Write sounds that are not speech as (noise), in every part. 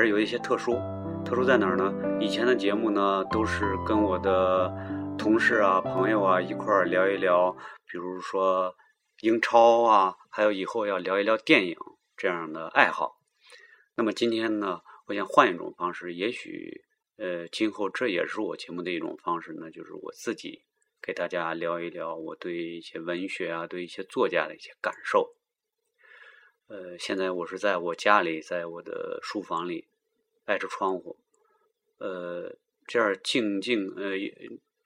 还是有一些特殊。特殊在哪儿呢？以前的节目呢，都是跟我的同事啊、朋友啊一块儿聊一聊，比如说英超啊，还有以后要聊一聊电影这样的爱好。那么今天呢，我想换一种方式，也许呃，今后这也是我节目的一种方式呢，就是我自己给大家聊一聊我对一些文学啊、对一些作家的一些感受。呃，现在我是在我家里，在我的书房里，挨着窗户，呃，这样静静，呃，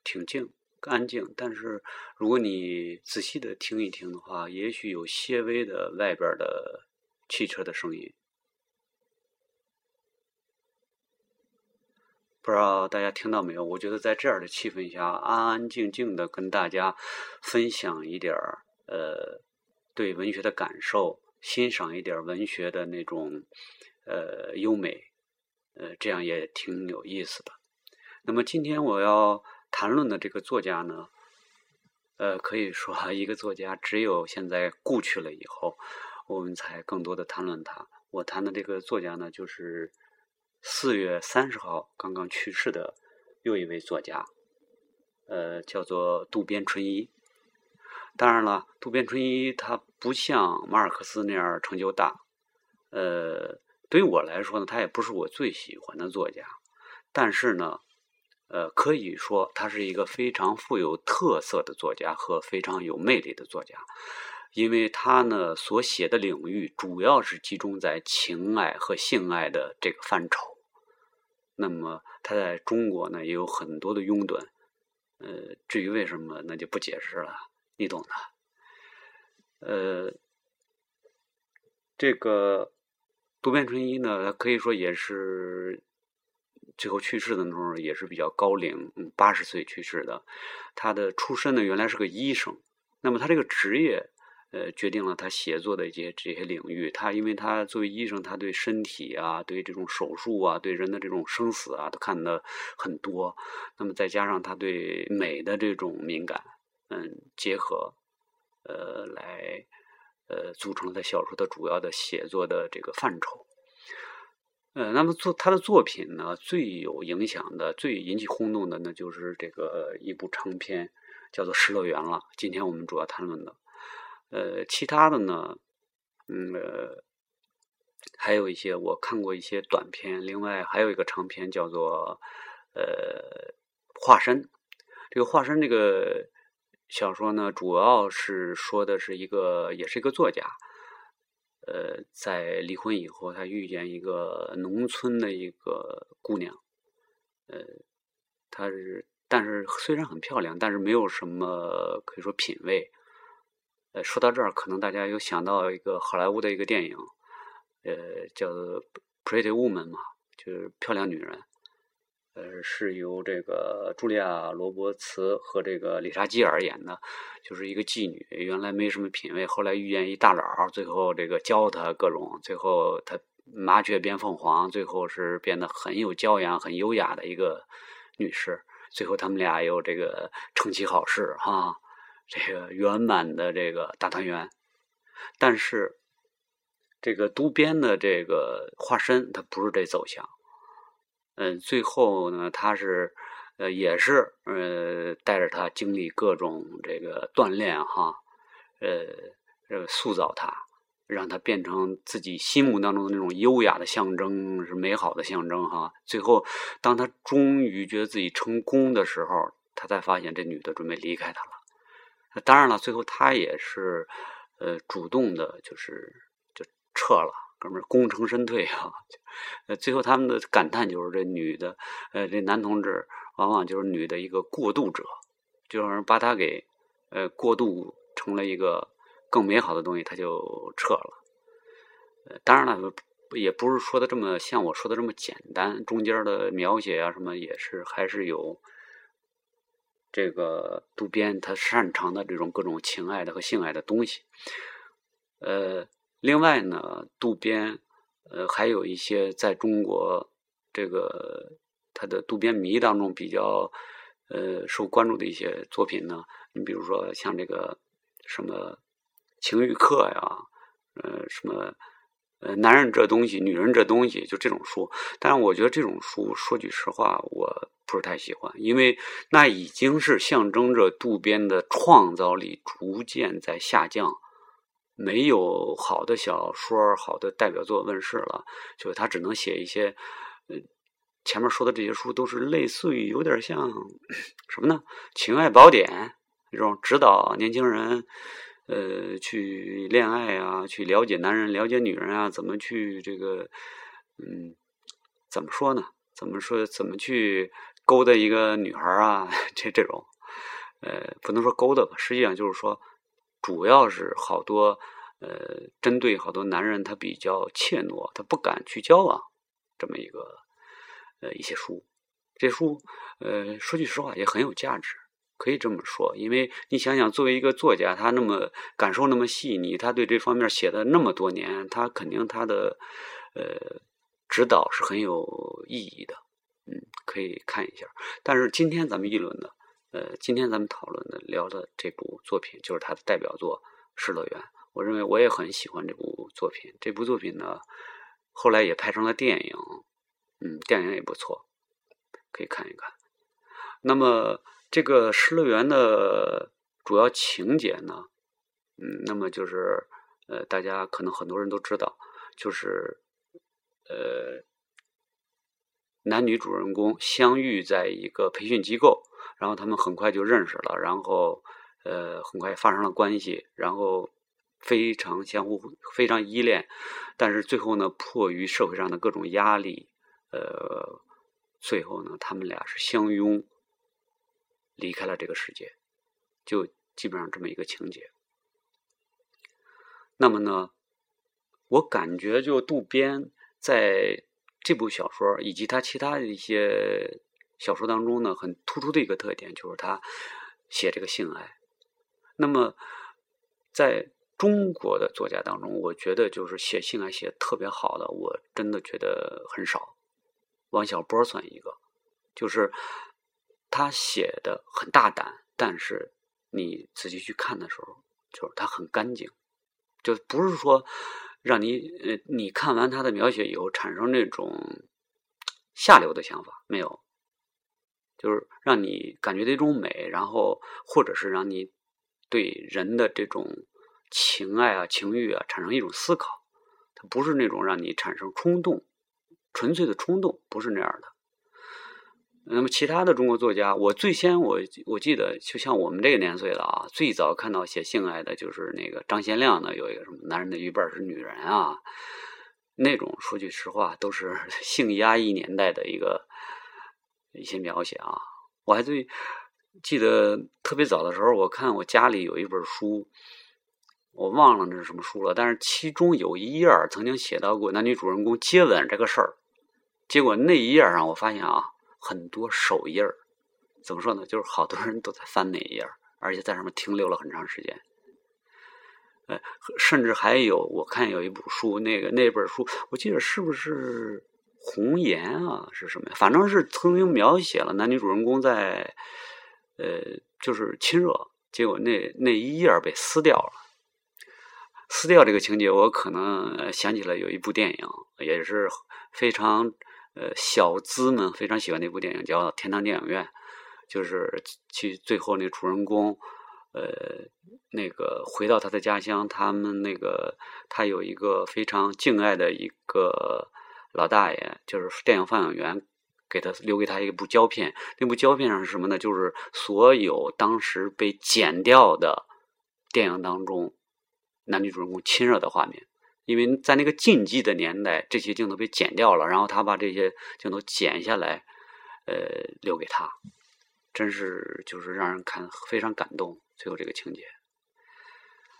挺静，安静。但是如果你仔细的听一听的话，也许有些微的外边的汽车的声音。不知道大家听到没有？我觉得在这样的气氛下，安安静静的跟大家分享一点儿呃对文学的感受，欣赏一点文学的那种呃优美，呃，这样也挺有意思的。那么今天我要谈论的这个作家呢，呃，可以说一个作家只有现在故去了以后，我们才更多的谈论他。我谈的这个作家呢，就是。四月三十号刚刚去世的又一位作家，呃，叫做渡边淳一。当然了，渡边淳一他不像马尔克斯那样成就大，呃，对于我来说呢，他也不是我最喜欢的作家。但是呢，呃，可以说他是一个非常富有特色的作家和非常有魅力的作家。因为他呢所写的领域主要是集中在情爱和性爱的这个范畴。那么他在中国呢也有很多的拥趸，呃，至于为什么那就不解释了，你懂的。呃，这个渡边淳一呢，他可以说也是最后去世的时候也是比较高龄，嗯八十岁去世的。他的出身呢原来是个医生，那么他这个职业。呃，决定了他写作的一些这些领域。他因为他作为医生，他对身体啊，对这种手术啊，对人的这种生死啊，都看得很多。那么再加上他对美的这种敏感，嗯，结合，呃，来，呃，组成了他小说的主要的写作的这个范畴。呃，那么作他的作品呢，最有影响的、最引起轰动的，那就是这个一部长篇，叫做《失乐园》了。今天我们主要谈论的。呃，其他的呢，嗯，还有一些我看过一些短片，另外还有一个长篇叫做《呃化身》。这个《化身》这个小说呢，主要是说的是一个，也是一个作家，呃，在离婚以后，他遇见一个农村的一个姑娘，呃，她是，但是虽然很漂亮，但是没有什么可以说品味。呃，说到这儿，可能大家有想到一个好莱坞的一个电影，呃，叫做《Pretty Woman》嘛，就是漂亮女人。呃，是由这个茱莉亚·罗伯茨和这个丽莎·基尔演的，就是一个妓女，原来没什么品位，后来遇见一大佬，最后这个教她各种，最后她麻雀变凤凰，最后是变得很有教养、很优雅的一个女士。最后他们俩又这个成其好事，哈。这个圆满的这个大团圆，但是这个渡边的这个化身，他不是这走向。嗯，最后呢，他是呃，也是呃，带着他经历各种这个锻炼哈，呃，呃，塑造他，让他变成自己心目当中的那种优雅的象征，是美好的象征哈。最后，当他终于觉得自己成功的时候，他才发现这女的准备离开他了。当然了，最后他也是，呃，主动的，就是就撤了，哥们儿功成身退啊。(laughs) 呃，最后他们的感叹就是这女的，呃，这男同志往往就是女的一个过渡者，就让人把他给呃过渡成了一个更美好的东西，他就撤了。当然了，也不是说的这么像我说的这么简单，中间的描写啊什么也是还是有。这个渡边他擅长的这种各种情爱的和性爱的东西，呃，另外呢，渡边呃还有一些在中国这个他的渡边迷当中比较呃受关注的一些作品呢，你比如说像这个什么情欲课呀，呃什么呃男人这东西，女人这东西，就这种书。但是我觉得这种书，说句实话，我不是太喜欢，因为那已经是象征着渡边的创造力逐渐在下降。没有好的小说、好的代表作问世了，就是他只能写一些，呃，前面说的这些书都是类似于有点像什么呢？情爱宝典这种指导年轻人，呃，去恋爱啊，去了解男人、了解女人啊，怎么去这个，嗯，怎么说呢？怎么说？怎么去勾搭一个女孩啊？(laughs) 这这种，呃，不能说勾搭吧，实际上就是说。主要是好多，呃，针对好多男人，他比较怯懦，他不敢去交往，这么一个，呃，一些书，这书，呃，说句实话也很有价值，可以这么说，因为你想想，作为一个作家，他那么感受那么细腻，他对这方面写的那么多年，他肯定他的，呃，指导是很有意义的，嗯，可以看一下。但是今天咱们议论的。呃，今天咱们讨论的聊的这部作品就是他的代表作《失乐园》。我认为我也很喜欢这部作品。这部作品呢，后来也拍成了电影，嗯，电影也不错，可以看一看。那么这个《失乐园》的主要情节呢，嗯，那么就是呃，大家可能很多人都知道，就是呃，男女主人公相遇在一个培训机构。然后他们很快就认识了，然后，呃，很快发生了关系，然后非常相互、非常依恋，但是最后呢，迫于社会上的各种压力，呃，最后呢，他们俩是相拥离开了这个世界，就基本上这么一个情节。那么呢，我感觉就渡边在这部小说以及他其他的一些。小说当中呢，很突出的一个特点就是他写这个性爱。那么，在中国的作家当中，我觉得就是写性爱写特别好的，我真的觉得很少。王小波算一个，就是他写的很大胆，但是你仔细去看的时候，就是他很干净，就不是说让你呃，你看完他的描写以后产生那种下流的想法，没有。就是让你感觉的一种美，然后或者是让你对人的这种情爱啊、情欲啊产生一种思考，它不是那种让你产生冲动、纯粹的冲动，不是那样的。那么其他的中国作家，我最先我我记得，就像我们这个年岁的啊，最早看到写性爱的就是那个张贤亮的，有一个什么男人的一半是女人啊，那种说句实话，都是 (laughs) 性压抑年代的一个。一些描写啊，我还最记得特别早的时候，我看我家里有一本书，我忘了那是什么书了，但是其中有一页曾经写到过男女主人公接吻这个事儿。结果那一页上，我发现啊，很多手印儿，怎么说呢？就是好多人都在翻那一页，而且在上面停留了很长时间。呃，甚至还有我看有一部书，那个那本书，我记得是不是？红颜啊，是什么呀？反正是曾经描写了男女主人公在，呃，就是亲热，结果那那一页被撕掉了。撕掉这个情节，我可能想起了有一部电影，也是非常呃小资们非常喜欢的一部电影，叫《天堂电影院》，就是去最后那主人公，呃，那个回到他的家乡，他们那个他有一个非常敬爱的一个。老大爷就是电影放映员，给他留给他一部胶片。那部胶片上是什么呢？就是所有当时被剪掉的电影当中男女主人公亲热的画面。因为在那个禁忌的年代，这些镜头被剪掉了，然后他把这些镜头剪下来，呃，留给他，真是就是让人看非常感动。最后这个情节。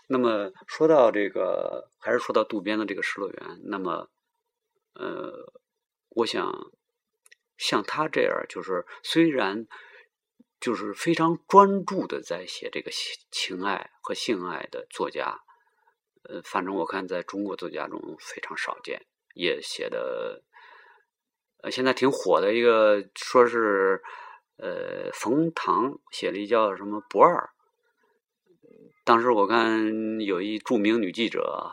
那么说到这个，还是说到渡边的这个《失乐园》，那么。呃，我想像他这样，就是虽然就是非常专注的在写这个情爱和性爱的作家，呃，反正我看在中国作家中非常少见，也写的呃现在挺火的一个，说是呃，冯唐写了一叫什么《不二》。当时我看有一著名女记者，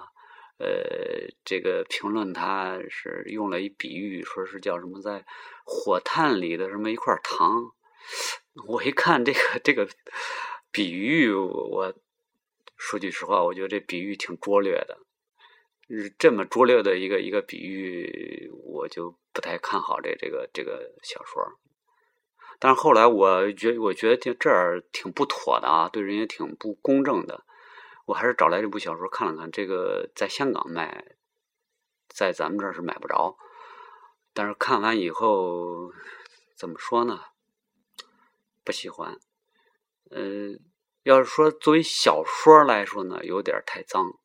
呃，这个评论他是用了一比喻，说是叫什么在火炭里的什么一块糖。(laughs) 我一看这个这个比喻，我说句实话，我觉得这比喻挺拙劣的。这么拙劣的一个一个比喻，我就不太看好这这个这个小说。但是后来我觉我觉得这这儿挺不妥的啊，对人也挺不公正的。我还是找来这部小说看了看，这个在香港卖，在咱们这儿是买不着。但是看完以后，怎么说呢？不喜欢。嗯，要是说作为小说来说呢，有点太脏。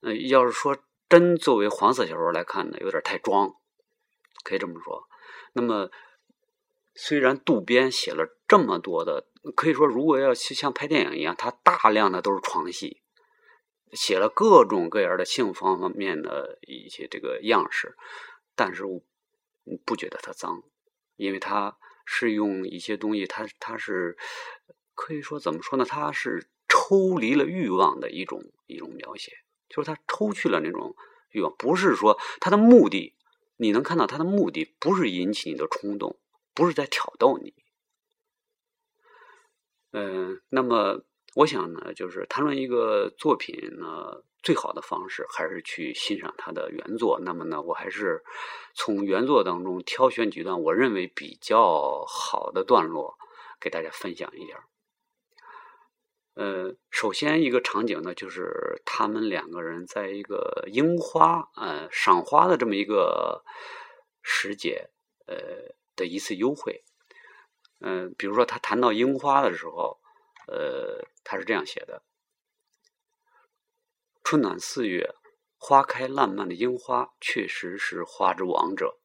嗯，要是说真作为黄色小说来看呢，有点太装，可以这么说。那么，虽然渡边写了这么多的，可以说如果要像拍电影一样，他大量的都是床戏，写了各种各样的性方面的一些这个样式，但是我不觉得它脏，因为它是用一些东西，它它是可以说怎么说呢？它是抽离了欲望的一种一种描写。就是他抽去了那种欲望，不是说他的目的，你能看到他的目的不是引起你的冲动，不是在挑逗你。嗯，那么我想呢，就是谈论一个作品呢，最好的方式还是去欣赏它的原作。那么呢，我还是从原作当中挑选几段我认为比较好的段落，给大家分享一点。呃，首先一个场景呢，就是他们两个人在一个樱花呃赏花的这么一个时节，呃的一次幽会。嗯，比如说他谈到樱花的时候，呃，他是这样写的：春暖四月，花开烂漫的樱花确实是花之王者，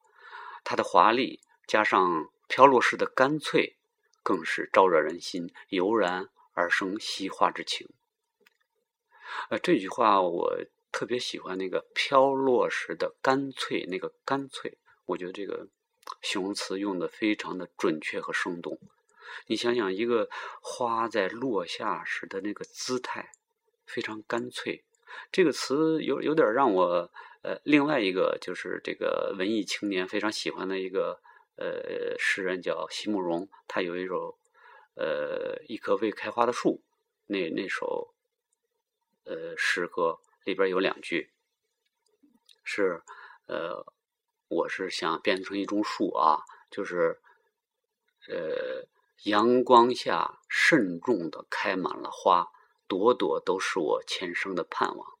它的华丽加上飘落式的干脆，更是招惹人心，油然。而生惜花之情。呃，这句话我特别喜欢那个飘落时的干脆，那个干脆，我觉得这个形容词用的非常的准确和生动。你想想，一个花在落下时的那个姿态，非常干脆。这个词有有点让我呃，另外一个就是这个文艺青年非常喜欢的一个呃诗人叫席慕容，他有一首。呃，一棵未开花的树，那那首呃诗歌里边有两句，是呃，我是想变成一种树啊，就是呃，阳光下慎重的开满了花，朵朵都是我前生的盼望。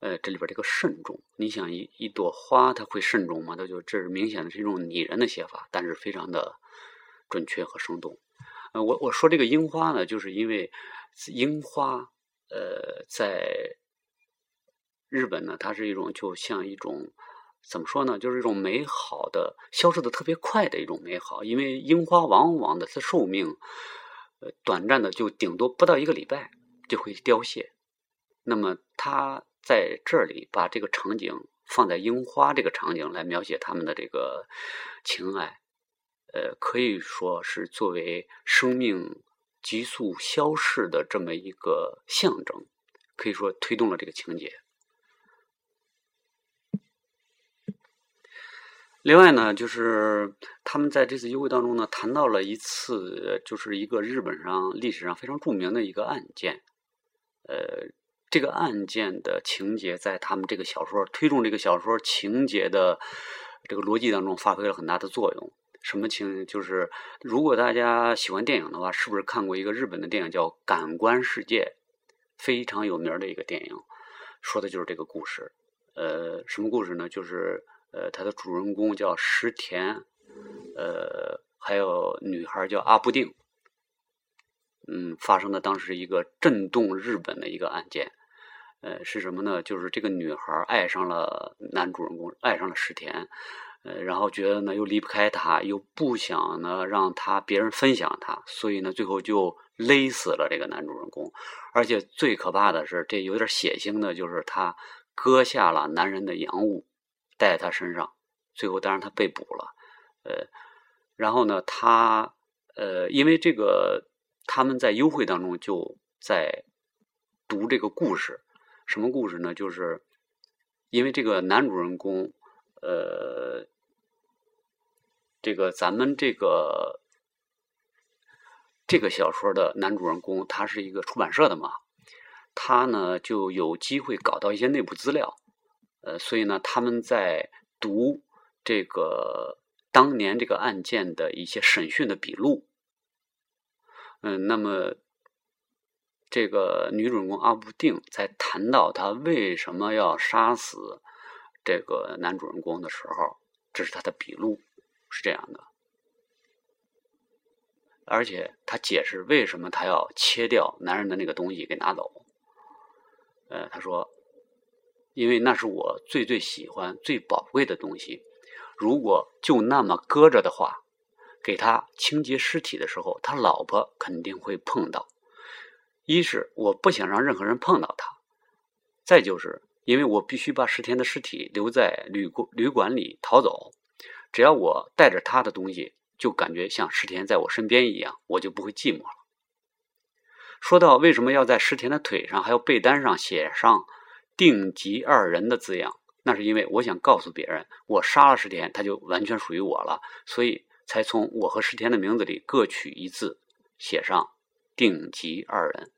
呃，这里边这个慎重，你想一一朵花，它会慎重吗？它就这是明显的是一种拟人的写法，但是非常的准确和生动。呃，我我说这个樱花呢，就是因为樱花，呃，在日本呢，它是一种就像一种怎么说呢，就是一种美好的消失的特别快的一种美好。因为樱花往往的它寿命，短暂的就顶多不到一个礼拜就会凋谢。那么他在这里把这个场景放在樱花这个场景来描写他们的这个情爱。呃，可以说是作为生命急速消逝的这么一个象征，可以说推动了这个情节。另外呢，就是他们在这次幽会当中呢，谈到了一次，就是一个日本上历史上非常著名的一个案件。呃，这个案件的情节在他们这个小说推动这个小说情节的这个逻辑当中发挥了很大的作用。什么情？就是如果大家喜欢电影的话，是不是看过一个日本的电影叫《感官世界》，非常有名的一个电影，说的就是这个故事。呃，什么故事呢？就是呃，它的主人公叫石田，呃，还有女孩叫阿布定。嗯，发生的当时一个震动日本的一个案件。呃，是什么呢？就是这个女孩爱上了男主人公，爱上了石田。呃，然后觉得呢又离不开他，又不想呢让他别人分享他，所以呢最后就勒死了这个男主人公。而且最可怕的是，这有点血腥的，就是他割下了男人的阳物，带在他身上。最后当然他被捕了。呃，然后呢，他呃，因为这个他们在幽会当中就在读这个故事，什么故事呢？就是因为这个男主人公，呃，这个咱们这个这个小说的男主人公，他是一个出版社的嘛，他呢就有机会搞到一些内部资料，呃，所以呢，他们在读这个。当年这个案件的一些审讯的笔录，嗯，那么这个女主人公阿布定在谈到她为什么要杀死这个男主人公的时候，这是他的笔录，是这样的。而且他解释为什么他要切掉男人的那个东西给拿走，呃，他说，因为那是我最最喜欢、最宝贵的东西。如果就那么搁着的话，给他清洁尸体的时候，他老婆肯定会碰到。一是我不想让任何人碰到他，再就是因为我必须把石田的尸体留在旅馆旅馆里逃走。只要我带着他的东西，就感觉像石田在我身边一样，我就不会寂寞了。说到为什么要在石田的腿上还有被单上写上“定吉二人”的字样？那是因为我想告诉别人，我杀了石田，他就完全属于我了，所以才从我和石田的名字里各取一字，写上“定吉二人”。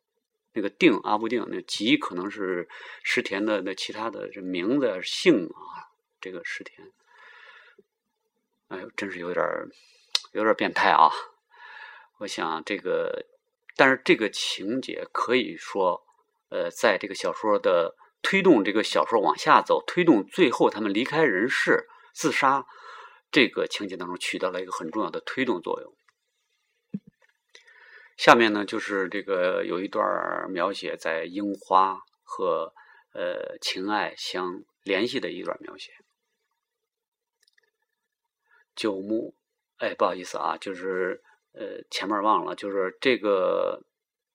那个“定”阿不定，那“吉”可能是石田的那其他的这名字姓啊。这个石田，哎呦，真是有点有点变态啊！我想这个，但是这个情节可以说，呃，在这个小说的。推动这个小说往下走，推动最后他们离开人世、自杀这个情节当中起到了一个很重要的推动作用。下面呢，就是这个有一段描写在樱花和呃情爱相联系的一段描写。九牧，哎，不好意思啊，就是呃前面忘了，就是这个。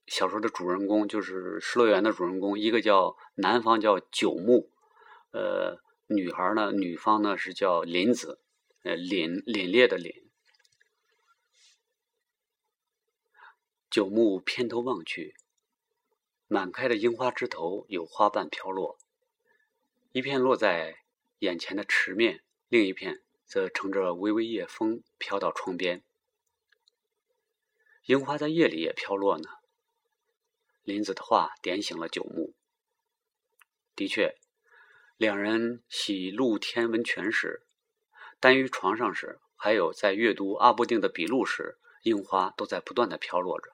小说的主人公就是《失乐园》的主人公，一个叫男方叫九木，呃，女孩呢，女方呢是叫林子，呃，凛凛冽的凛。九木偏头望去，满开的樱花枝头有花瓣飘落，一片落在眼前的池面，另一片则乘着微微夜风飘到窗边。樱花在夜里也飘落呢。林子的话点醒了九牧。的确，两人洗露天温泉时，单于床上时，还有在阅读阿布定的笔录时，樱花都在不断的飘落着。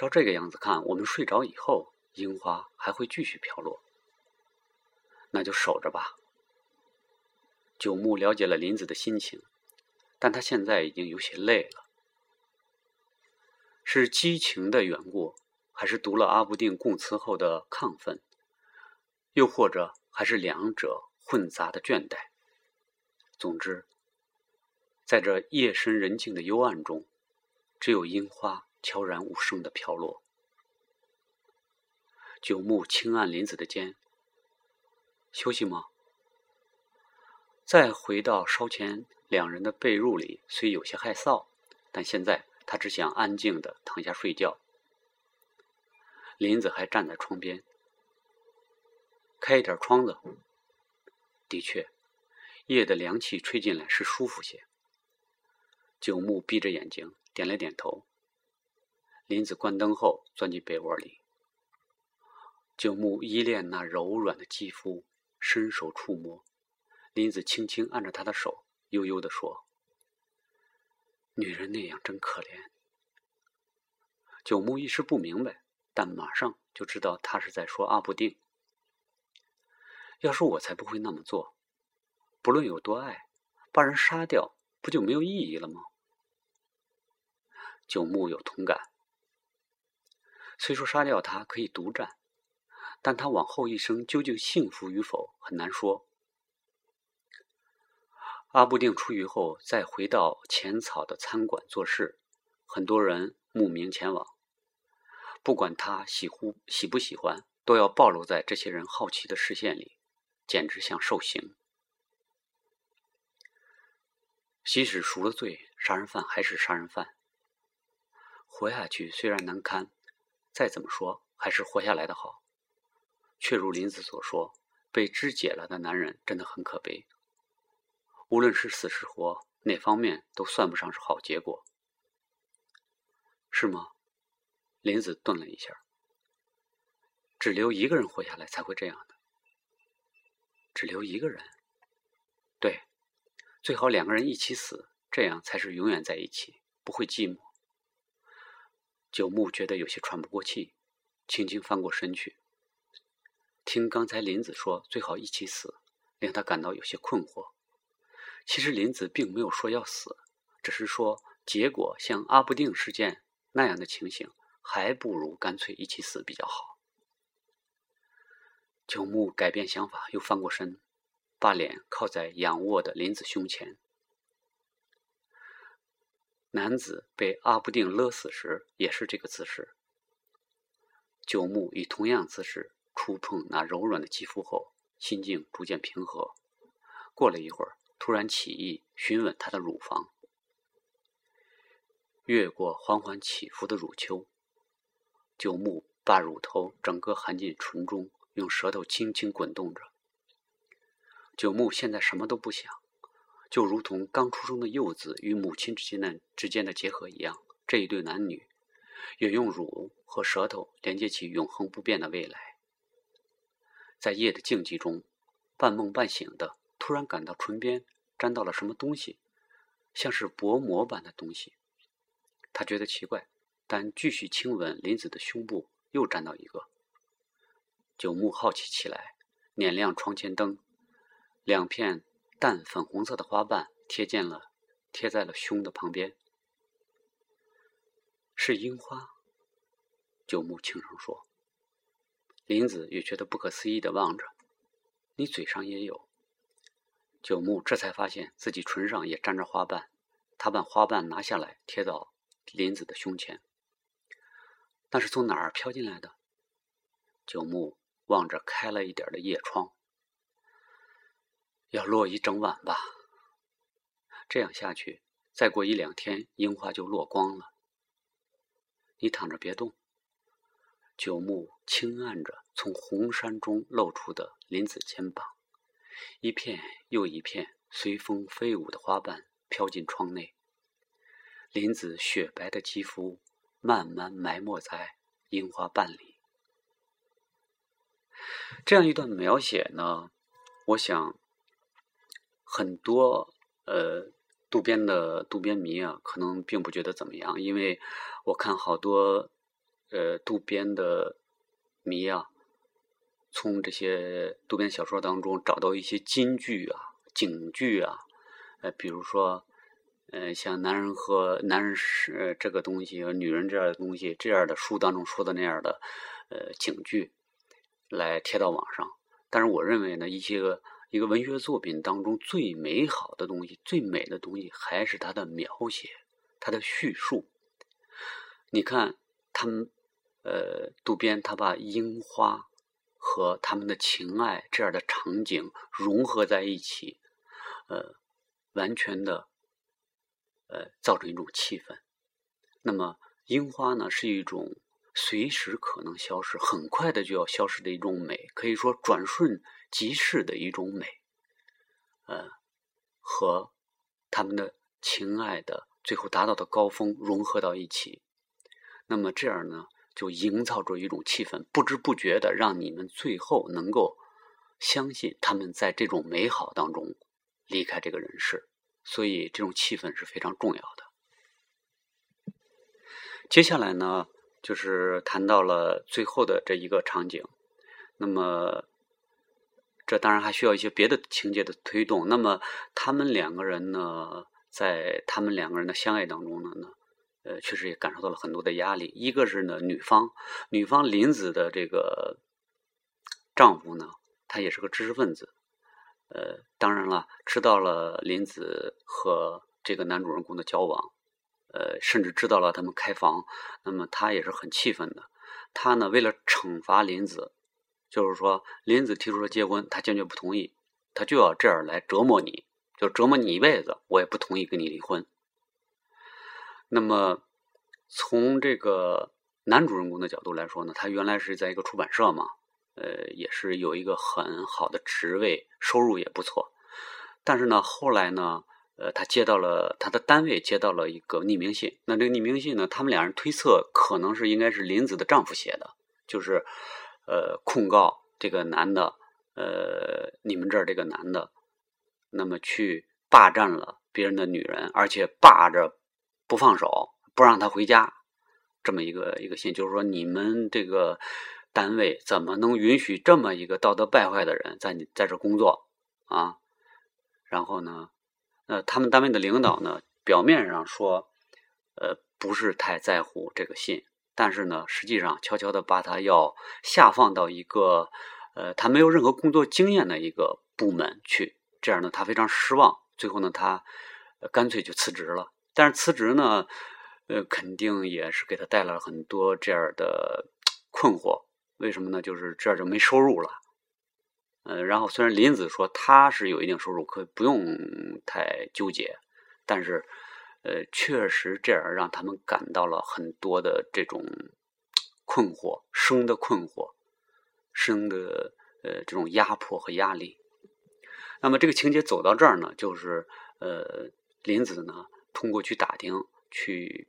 照这个样子看，我们睡着以后，樱花还会继续飘落。那就守着吧。九牧了解了林子的心情，但他现在已经有些累了。是激情的缘故，还是读了阿布定供词后的亢奋，又或者还是两者混杂的倦怠？总之，在这夜深人静的幽暗中，只有樱花悄然无声的飘落。九牧轻按林子的肩：“休息吗？”再回到烧前两人的被褥里，虽有些害臊，但现在。他只想安静的躺下睡觉。林子还站在窗边，开一点窗子。的确，夜的凉气吹进来是舒服些。九牧闭着眼睛，点了点头。林子关灯后钻进被窝里。九牧依恋那柔软的肌肤，伸手触摸。林子轻轻按着他的手，悠悠地说。女人那样真可怜。九牧一时不明白，但马上就知道他是在说阿布定。要是我才不会那么做。不论有多爱，把人杀掉不就没有意义了吗？九牧有同感。虽说杀掉他可以独占，但他往后一生究竟幸福与否很难说。阿布定出狱后，再回到浅草的餐馆做事，很多人慕名前往。不管他喜乎喜不喜欢，都要暴露在这些人好奇的视线里，简直像受刑。即使赎了罪，杀人犯还是杀人犯。活下去虽然难堪，再怎么说还是活下来的好。却如林子所说，被肢解了的男人真的很可悲。无论是死是活，哪方面都算不上是好结果，是吗？林子顿了一下，只留一个人活下来才会这样的。只留一个人，对，最好两个人一起死，这样才是永远在一起，不会寂寞。九木觉得有些喘不过气，轻轻翻过身去。听刚才林子说最好一起死，令他感到有些困惑。其实林子并没有说要死，只是说结果像阿布定事件那样的情形，还不如干脆一起死比较好。九木改变想法，又翻过身，把脸靠在仰卧的林子胸前。男子被阿布定勒死时也是这个姿势。九木以同样姿势触碰那柔软的肌肤后，心境逐渐平和。过了一会儿，突然起意询问她的乳房。越过缓缓起伏的乳丘，九木把乳头整个含进唇中。用舌头轻轻滚动着。九木现在什么都不想，就如同刚出生的幼子与母亲之间的之间的结合一样。这一对男女也用乳和舌头连接起永恒不变的未来。在夜的静寂中，半梦半醒的，突然感到唇边沾到了什么东西，像是薄膜般的东西。他觉得奇怪，但继续亲吻林子的胸部，又沾到一个。九木好奇起来，点亮床前灯，两片淡粉红色的花瓣贴见了，贴在了胸的旁边。是樱花。九木轻声说。林子也觉得不可思议的望着，你嘴上也有。九木这才发现自己唇上也沾着花瓣，他把花瓣拿下来贴到林子的胸前。那是从哪儿飘进来的？九木。望着开了一点的夜窗，要落一整晚吧。这样下去，再过一两天，樱花就落光了。你躺着别动。九木轻按着从红山中露出的林子肩膀，一片又一片随风飞舞的花瓣飘进窗内。林子雪白的肌肤慢慢埋没在樱花瓣里。这样一段描写呢，我想很多呃渡边的渡边迷啊，可能并不觉得怎么样，因为我看好多呃渡边的迷啊，从这些渡边小说当中找到一些金句啊、警句啊，呃，比如说，呃，像男人和男人是这个东西，女人这样的东西，这样的书当中说的那样的呃警句。来贴到网上，但是我认为呢，一些个一个文学作品当中最美好的东西、最美的东西，还是它的描写、它的叙述。你看，他们呃渡边他把樱花和他们的情爱这样的场景融合在一起，呃，完全的呃造成一种气氛。那么樱花呢，是一种。随时可能消失，很快的就要消失的一种美，可以说转瞬即逝的一种美，呃，和他们的情爱的最后达到的高峰融合到一起，那么这样呢，就营造出一种气氛，不知不觉的让你们最后能够相信他们在这种美好当中离开这个人世，所以这种气氛是非常重要的。接下来呢？就是谈到了最后的这一个场景，那么这当然还需要一些别的情节的推动。那么他们两个人呢，在他们两个人的相爱当中呢，呢，呃，确实也感受到了很多的压力。一个是呢，女方，女方林子的这个丈夫呢，他也是个知识分子，呃，当然了，知道了林子和这个男主人公的交往。呃，甚至知道了他们开房，那么他也是很气愤的。他呢，为了惩罚林子，就是说林子提出了结婚，他坚决不同意，他就要这样来折磨你，就折磨你一辈子，我也不同意跟你离婚。那么，从这个男主人公的角度来说呢，他原来是在一个出版社嘛，呃，也是有一个很好的职位，收入也不错。但是呢，后来呢，呃，他接到了他的单位接到了一个匿名信。那这个匿名信呢，他们两人推测可能是应该是林子的丈夫写的，就是呃控告这个男的，呃，你们这儿这个男的，那么去霸占了别人的女人，而且霸着。不放手，不让他回家，这么一个一个信，就是说你们这个单位怎么能允许这么一个道德败坏的人在你在这工作啊？然后呢，呃，他们单位的领导呢，表面上说，呃，不是太在乎这个信，但是呢，实际上悄悄的把他要下放到一个呃，他没有任何工作经验的一个部门去，这样呢，他非常失望，最后呢，他干脆就辞职了。但是辞职呢，呃，肯定也是给他带来了很多这样的困惑。为什么呢？就是这样就没收入了。呃，然后虽然林子说他是有一定收入，可不用太纠结，但是，呃，确实这样让他们感到了很多的这种困惑，生的困惑，生的呃这种压迫和压力。那么这个情节走到这儿呢，就是呃，林子呢。通过去打听，去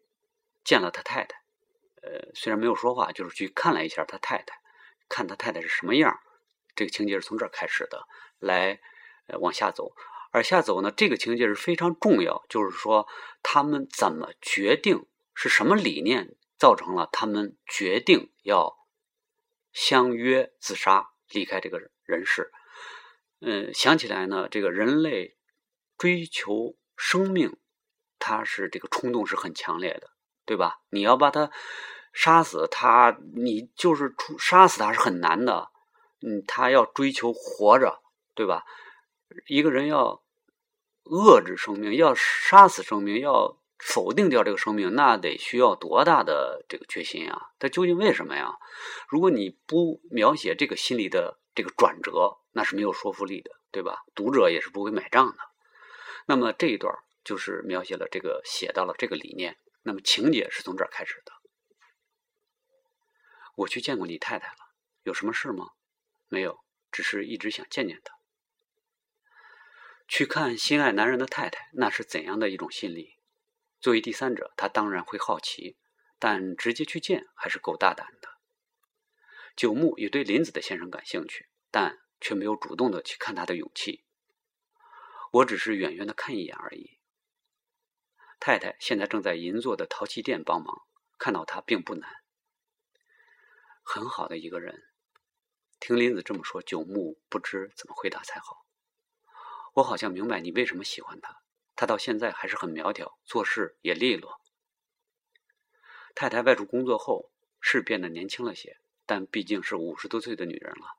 见了他太太，呃，虽然没有说话，就是去看了一下他太太，看他太太是什么样。这个情节是从这儿开始的，来往下走。而下走呢，这个情节是非常重要，就是说他们怎么决定，是什么理念造成了他们决定要相约自杀，离开这个人世。嗯，想起来呢，这个人类追求生命。他是这个冲动是很强烈的，对吧？你要把他杀死，他你就是出杀死他是很难的。嗯，他要追求活着，对吧？一个人要遏制生命，要杀死生命，要否定掉这个生命，那得需要多大的这个决心啊？他究竟为什么呀？如果你不描写这个心理的这个转折，那是没有说服力的，对吧？读者也是不会买账的。那么这一段。就是描写了这个，写到了这个理念。那么情节是从这儿开始的。我去见过你太太了，有什么事吗？没有，只是一直想见见她。去看心爱男人的太太，那是怎样的一种心理？作为第三者，他当然会好奇，但直接去见还是够大胆的。九木也对林子的先生感兴趣，但却没有主动的去看他的勇气。我只是远远的看一眼而已。太太现在正在银座的陶器店帮忙，看到他并不难。很好的一个人，听林子这么说，九木不知怎么回答才好。我好像明白你为什么喜欢他，他到现在还是很苗条，做事也利落。太太外出工作后是变得年轻了些，但毕竟是五十多岁的女人了，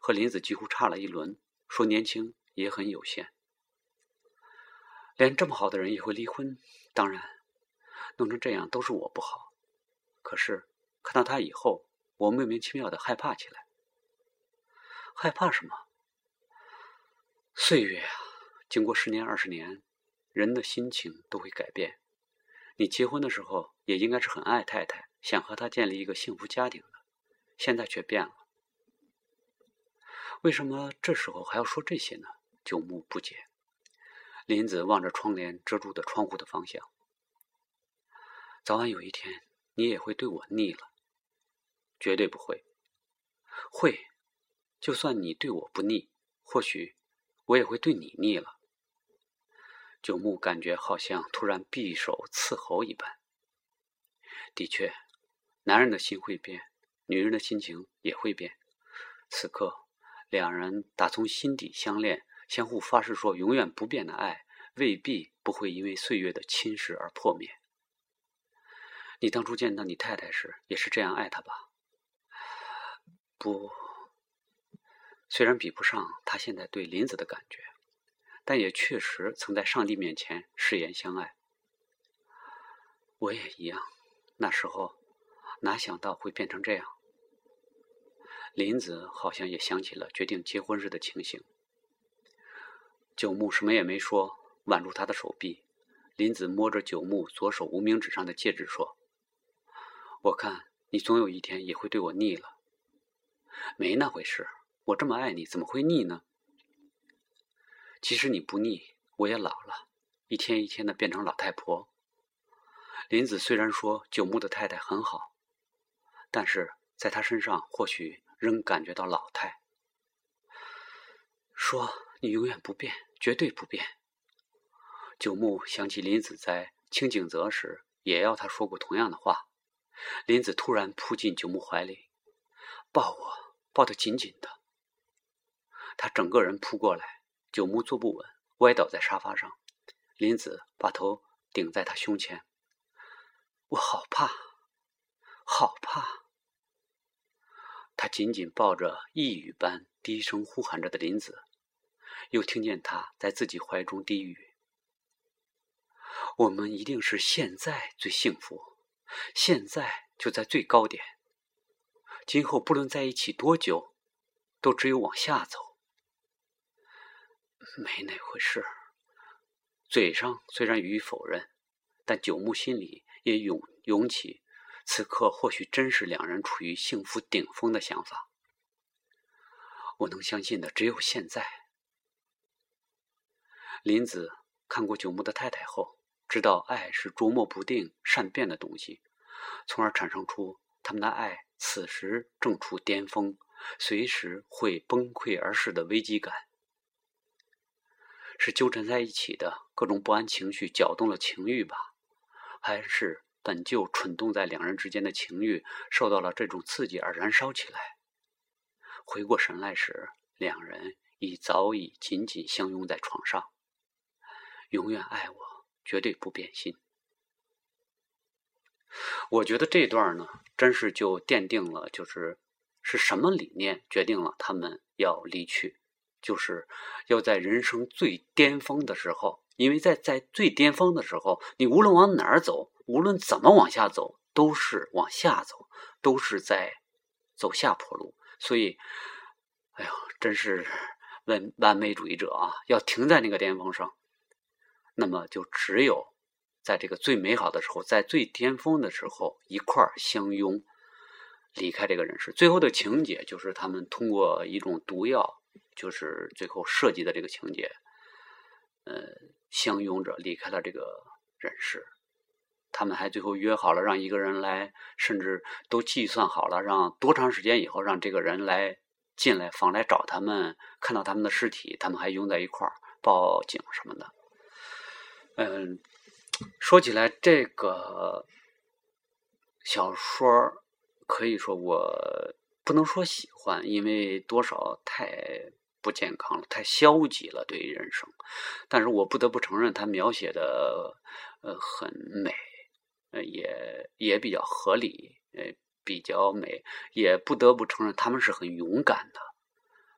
和林子几乎差了一轮。说年轻也很有限。连这么好的人也会离婚，当然，弄成这样都是我不好。可是看到他以后，我莫名其妙的害怕起来。害怕什么？岁月啊，经过十年二十年，人的心情都会改变。你结婚的时候也应该是很爱太太，想和她建立一个幸福家庭的，现在却变了。为什么这时候还要说这些呢？九木不解。林子望着窗帘遮住的窗户的方向，早晚有一天，你也会对我腻了。绝对不会，会，就算你对我不腻，或许我也会对你腻了。九木感觉好像突然匕首刺喉一般。的确，男人的心会变，女人的心情也会变。此刻，两人打从心底相恋。相互发誓说永远不变的爱，未必不会因为岁月的侵蚀而破灭。你当初见到你太太时，也是这样爱她吧？不，虽然比不上他现在对林子的感觉，但也确实曾在上帝面前誓言相爱。我也一样，那时候哪想到会变成这样？林子好像也想起了决定结婚时的情形。九牧什么也没说，挽住他的手臂。林子摸着九牧左手无名指上的戒指说：“我看你总有一天也会对我腻了。”没那回事，我这么爱你，怎么会腻呢？其实你不腻，我也老了，一天一天的变成老太婆。林子虽然说九牧的太太很好，但是在他身上或许仍感觉到老态。说你永远不变，绝对不变。九牧想起林子在清景泽时也要他说过同样的话。林子突然扑进九牧怀里，抱我，抱得紧紧的。他整个人扑过来，九牧坐不稳，歪倒在沙发上。林子把头顶在他胸前。我好怕，好怕。他紧紧抱着呓语般低声呼喊着的林子，又听见他在自己怀中低语：“我们一定是现在最幸福，现在就在最高点。今后不论在一起多久，都只有往下走。”没那回事。嘴上虽然予以否认，但九牧心里。也涌涌起，此刻或许真是两人处于幸福顶峰的想法。我能相信的只有现在。林子看过九牧的太太后，知道爱是捉摸不定、善变的东西，从而产生出他们的爱此时正处巅峰，随时会崩溃而逝的危机感。是纠缠在一起的各种不安情绪搅动了情欲吧？还是本就蠢动在两人之间的情欲受到了这种刺激而燃烧起来。回过神来时，两人已早已紧紧相拥在床上。永远爱我，绝对不变心。我觉得这段呢，真是就奠定了，就是是什么理念决定了他们要离去，就是要在人生最巅峰的时候。因为在在最巅峰的时候，你无论往哪儿走，无论怎么往下走，都是往下走，都是在走下坡路。所以，哎呦，真是完完美主义者啊！要停在那个巅峰上，那么就只有在这个最美好的时候，在最巅峰的时候一块儿相拥，离开这个人世。最后的情节就是他们通过一种毒药，就是最后设计的这个情节，呃。相拥着离开了这个人世，他们还最后约好了让一个人来，甚至都计算好了让多长时间以后让这个人来进来房来找他们，看到他们的尸体，他们还拥在一块儿报警什么的。嗯，说起来这个小说，可以说我不能说喜欢，因为多少太。不健康了，太消极了，对于人生。但是我不得不承认，他描写的呃很美，呃也也比较合理，呃比较美。也不得不承认，他们是很勇敢的。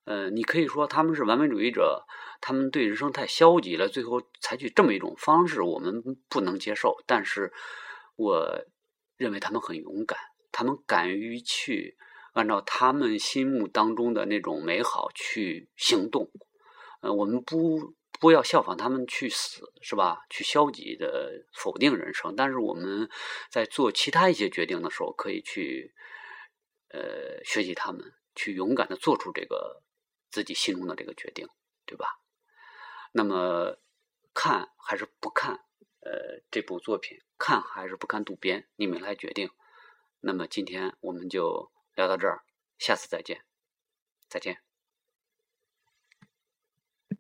呃，你可以说他们是完美主义者，他们对人生太消极了，最后采取这么一种方式，我们不能接受。但是我认为他们很勇敢，他们敢于去。按照他们心目当中的那种美好去行动，呃，我们不不要效仿他们去死，是吧？去消极的否定人生。但是我们在做其他一些决定的时候，可以去呃学习他们，去勇敢的做出这个自己心中的这个决定，对吧？那么看还是不看？呃，这部作品看还是不看？渡边，你们来决定。那么今天我们就。聊到这儿，下次再见，再见。